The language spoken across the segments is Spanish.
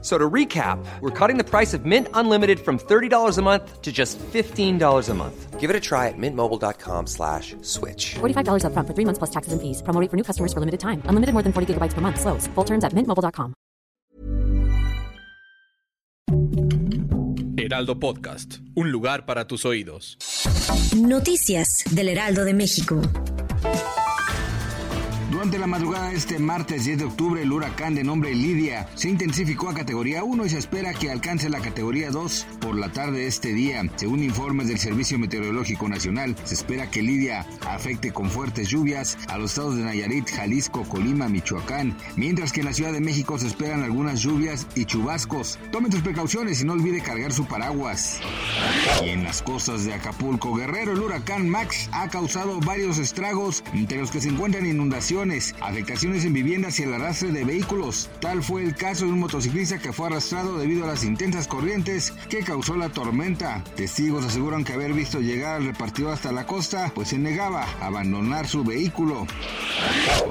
So to recap, we're cutting the price of Mint Unlimited from $30 a month to just $15 a month. Give it a try at mintmobile.com slash switch. $45 up front for three months plus taxes and fees. Promo rate for new customers for limited time. Unlimited more than 40 gigabytes per month. Slows. Full terms at mintmobile.com. Heraldo Podcast. Un lugar para tus oídos. Noticias del Heraldo de México. Durante la madrugada de este martes 10 de octubre, el huracán de nombre Lidia se intensificó a categoría 1 y se espera que alcance la categoría 2 por la tarde de este día. Según informes del Servicio Meteorológico Nacional, se espera que Lidia afecte con fuertes lluvias a los estados de Nayarit, Jalisco, Colima, Michoacán, mientras que en la Ciudad de México se esperan algunas lluvias y chubascos. Tomen sus precauciones y no olvide cargar su paraguas. Y en las costas de Acapulco, Guerrero, el huracán Max ha causado varios estragos, entre los que se encuentran inundaciones afectaciones en viviendas y el arrastre de vehículos. Tal fue el caso de un motociclista que fue arrastrado debido a las intensas corrientes que causó la tormenta. Testigos aseguran que haber visto llegar al repartidor hasta la costa, pues se negaba a abandonar su vehículo.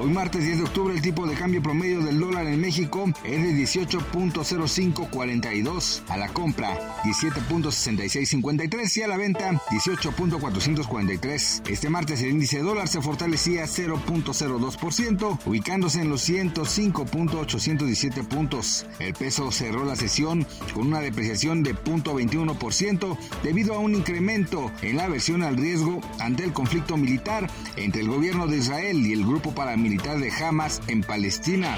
Hoy martes 10 de octubre el tipo de cambio promedio del dólar en México es de 18.0542 a la compra, 17.6653 y a la venta 18.443. Este martes el índice dólar se fortalecía 0.02% ubicándose en los 105.817 puntos. El peso cerró la sesión con una depreciación de 0.21% debido a un incremento en la aversión al riesgo ante el conflicto militar entre el gobierno de Israel y el grupo paramilitar de Hamas en Palestina.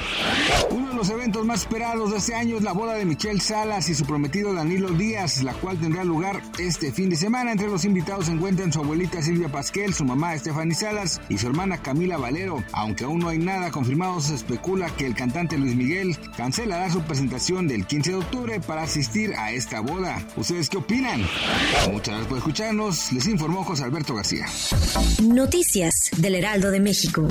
Uno de los eventos más esperados de este año es la boda de Michelle Salas y su prometido Danilo Díaz, la cual tendrá lugar este fin de semana. Entre los invitados se encuentran su abuelita Silvia Pasquel, su mamá Stephanie Salas y su hermana Camila Valero, aún no hay nada confirmado, se especula que el cantante Luis Miguel cancelará su presentación del 15 de octubre para asistir a esta boda. ¿Ustedes qué opinan? Muchas gracias por escucharnos. Les informó José Alberto García. Noticias del Heraldo de México.